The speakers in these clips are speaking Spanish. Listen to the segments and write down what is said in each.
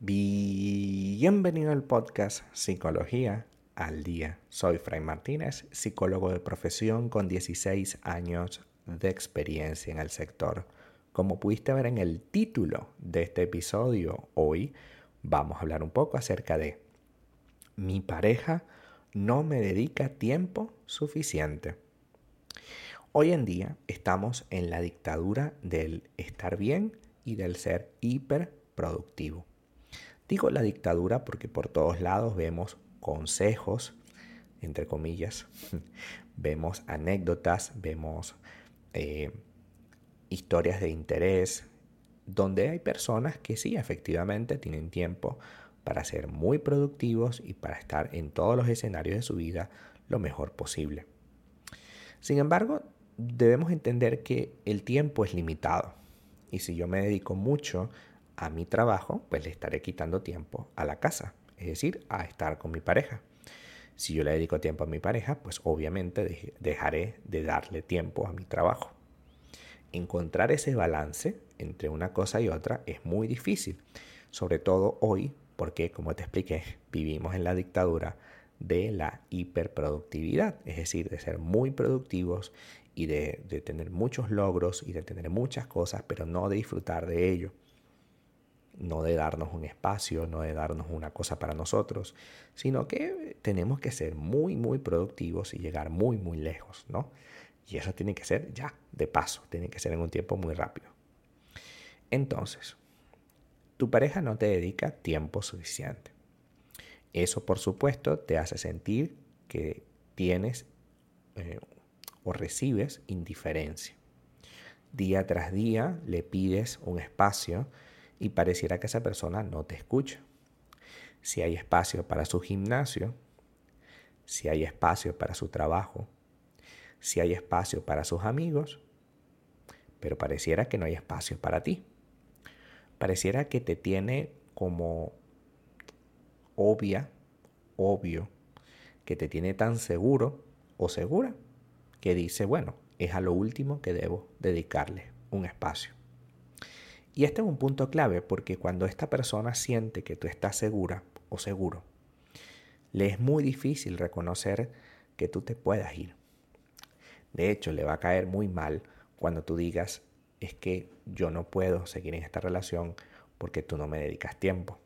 Bienvenido al podcast Psicología al Día. Soy Fray Martínez, psicólogo de profesión con 16 años de experiencia en el sector. Como pudiste ver en el título de este episodio, hoy vamos a hablar un poco acerca de mi pareja no me dedica tiempo suficiente. Hoy en día estamos en la dictadura del estar bien y del ser hiperproductivo. Digo la dictadura porque por todos lados vemos consejos, entre comillas, vemos anécdotas, vemos eh, historias de interés, donde hay personas que sí, efectivamente, tienen tiempo para ser muy productivos y para estar en todos los escenarios de su vida lo mejor posible. Sin embargo, debemos entender que el tiempo es limitado y si yo me dedico mucho a mi trabajo, pues le estaré quitando tiempo a la casa, es decir, a estar con mi pareja. Si yo le dedico tiempo a mi pareja, pues obviamente dejaré de darle tiempo a mi trabajo. Encontrar ese balance entre una cosa y otra es muy difícil, sobre todo hoy, porque como te expliqué, vivimos en la dictadura de la hiperproductividad, es decir, de ser muy productivos y de, de tener muchos logros y de tener muchas cosas, pero no de disfrutar de ello no de darnos un espacio, no de darnos una cosa para nosotros, sino que tenemos que ser muy, muy productivos y llegar muy, muy lejos, ¿no? Y eso tiene que ser ya, de paso, tiene que ser en un tiempo muy rápido. Entonces, tu pareja no te dedica tiempo suficiente. Eso, por supuesto, te hace sentir que tienes eh, o recibes indiferencia. Día tras día le pides un espacio y pareciera que esa persona no te escucha. Si hay espacio para su gimnasio, si hay espacio para su trabajo, si hay espacio para sus amigos, pero pareciera que no hay espacio para ti. Pareciera que te tiene como obvia, obvio, que te tiene tan seguro o segura que dice, bueno, es a lo último que debo dedicarle un espacio. Y este es un punto clave porque cuando esta persona siente que tú estás segura o seguro, le es muy difícil reconocer que tú te puedas ir. De hecho, le va a caer muy mal cuando tú digas, es que yo no puedo seguir en esta relación porque tú no me dedicas tiempo.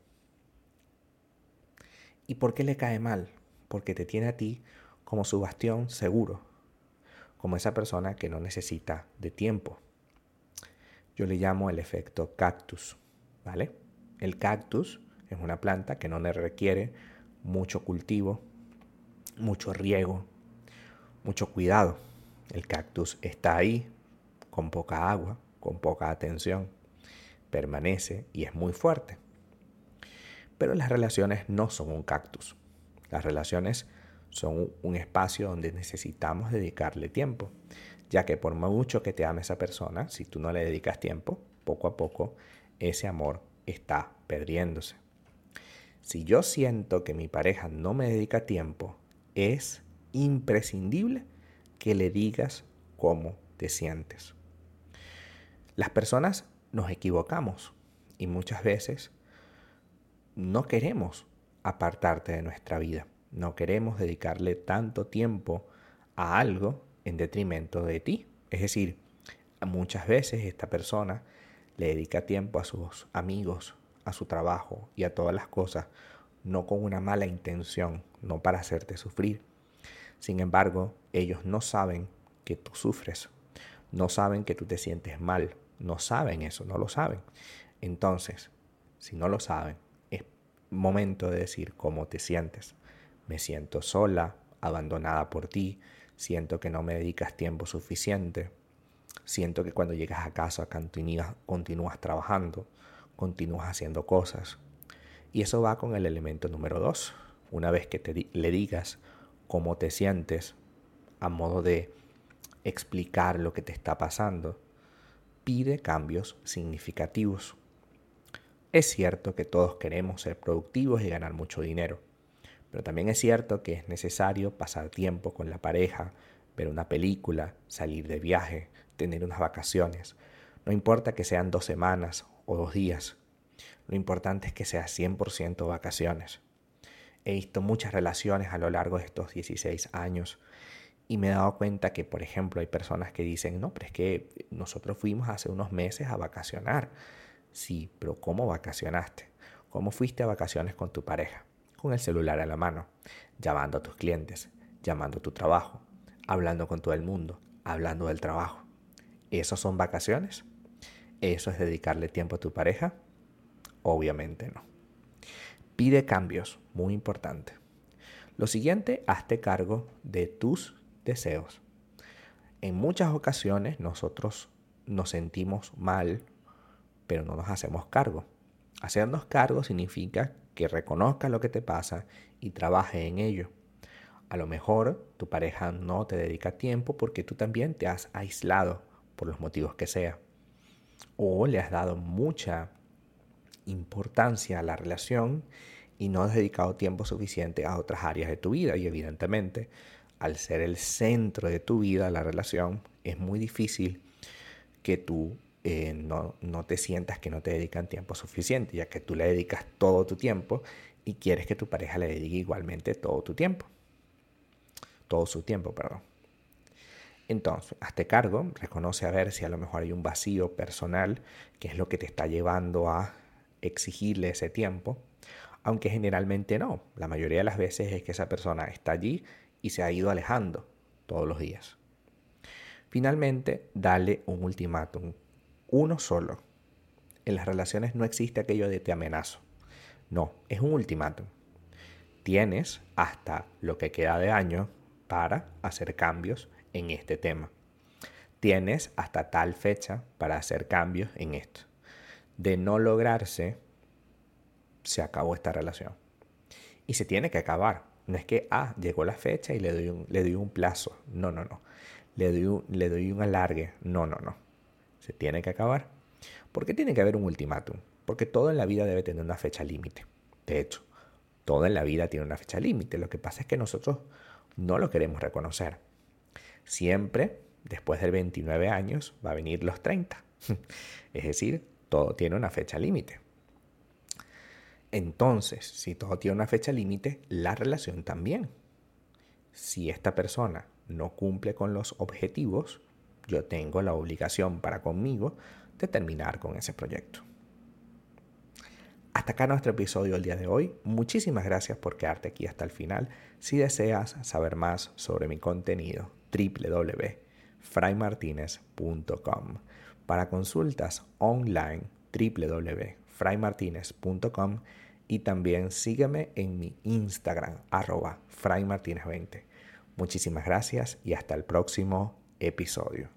¿Y por qué le cae mal? Porque te tiene a ti como su bastión seguro, como esa persona que no necesita de tiempo. Yo le llamo el efecto cactus, ¿vale? El cactus es una planta que no le requiere mucho cultivo, mucho riego, mucho cuidado. El cactus está ahí con poca agua, con poca atención, permanece y es muy fuerte. Pero las relaciones no son un cactus. Las relaciones son un espacio donde necesitamos dedicarle tiempo ya que por mucho que te ame esa persona, si tú no le dedicas tiempo, poco a poco ese amor está perdiéndose. Si yo siento que mi pareja no me dedica tiempo, es imprescindible que le digas cómo te sientes. Las personas nos equivocamos y muchas veces no queremos apartarte de nuestra vida, no queremos dedicarle tanto tiempo a algo en detrimento de ti. Es decir, muchas veces esta persona le dedica tiempo a sus amigos, a su trabajo y a todas las cosas, no con una mala intención, no para hacerte sufrir. Sin embargo, ellos no saben que tú sufres, no saben que tú te sientes mal, no saben eso, no lo saben. Entonces, si no lo saben, es momento de decir cómo te sientes. Me siento sola, abandonada por ti, siento que no me dedicas tiempo suficiente, siento que cuando llegas a casa continúas, continúas trabajando, continúas haciendo cosas. Y eso va con el elemento número dos. Una vez que te, le digas cómo te sientes a modo de explicar lo que te está pasando, pide cambios significativos. Es cierto que todos queremos ser productivos y ganar mucho dinero pero también es cierto que es necesario pasar tiempo con la pareja, ver una película, salir de viaje, tener unas vacaciones. No importa que sean dos semanas o dos días. Lo importante es que sea 100% vacaciones. He visto muchas relaciones a lo largo de estos 16 años y me he dado cuenta que, por ejemplo, hay personas que dicen, no, pero es que nosotros fuimos hace unos meses a vacacionar. Sí, pero ¿cómo vacacionaste? ¿Cómo fuiste a vacaciones con tu pareja? Con el celular a la mano, llamando a tus clientes, llamando a tu trabajo, hablando con todo el mundo, hablando del trabajo. ¿Eso son vacaciones? ¿Eso es dedicarle tiempo a tu pareja? Obviamente no. Pide cambios, muy importante. Lo siguiente, hazte cargo de tus deseos. En muchas ocasiones nosotros nos sentimos mal, pero no nos hacemos cargo. Hacernos cargo significa que reconozcas lo que te pasa y trabaje en ello. A lo mejor tu pareja no te dedica tiempo porque tú también te has aislado por los motivos que sea. O le has dado mucha importancia a la relación y no has dedicado tiempo suficiente a otras áreas de tu vida. Y evidentemente, al ser el centro de tu vida, la relación, es muy difícil que tú eh, no, no te sientas que no te dedican tiempo suficiente, ya que tú le dedicas todo tu tiempo y quieres que tu pareja le dedique igualmente todo tu tiempo. Todo su tiempo, perdón. Entonces, hazte cargo, reconoce a ver si a lo mejor hay un vacío personal, que es lo que te está llevando a exigirle ese tiempo, aunque generalmente no. La mayoría de las veces es que esa persona está allí y se ha ido alejando todos los días. Finalmente, dale un ultimátum, uno solo. En las relaciones no existe aquello de te amenazo. No, es un ultimátum. Tienes hasta lo que queda de año para hacer cambios en este tema. Tienes hasta tal fecha para hacer cambios en esto. De no lograrse, se acabó esta relación. Y se tiene que acabar. No es que, ah, llegó la fecha y le doy un, le doy un plazo. No, no, no. Le doy, un, le doy un alargue. No, no, no. Se tiene que acabar. ¿Por qué tiene que haber un ultimátum? Porque todo en la vida debe tener una fecha límite. De hecho, todo en la vida tiene una fecha límite. Lo que pasa es que nosotros no lo queremos reconocer. Siempre, después de 29 años, va a venir los 30. es decir, todo tiene una fecha límite. Entonces, si todo tiene una fecha límite, la relación también. Si esta persona no cumple con los objetivos, yo tengo la obligación para conmigo de terminar con ese proyecto. Hasta acá nuestro episodio del día de hoy. Muchísimas gracias por quedarte aquí hasta el final. Si deseas saber más sobre mi contenido, www.fraymartinez.com. Para consultas online, www.fraymartinez.com y también sígueme en mi Instagram, arroba fraymartinez20. Muchísimas gracias y hasta el próximo episodio.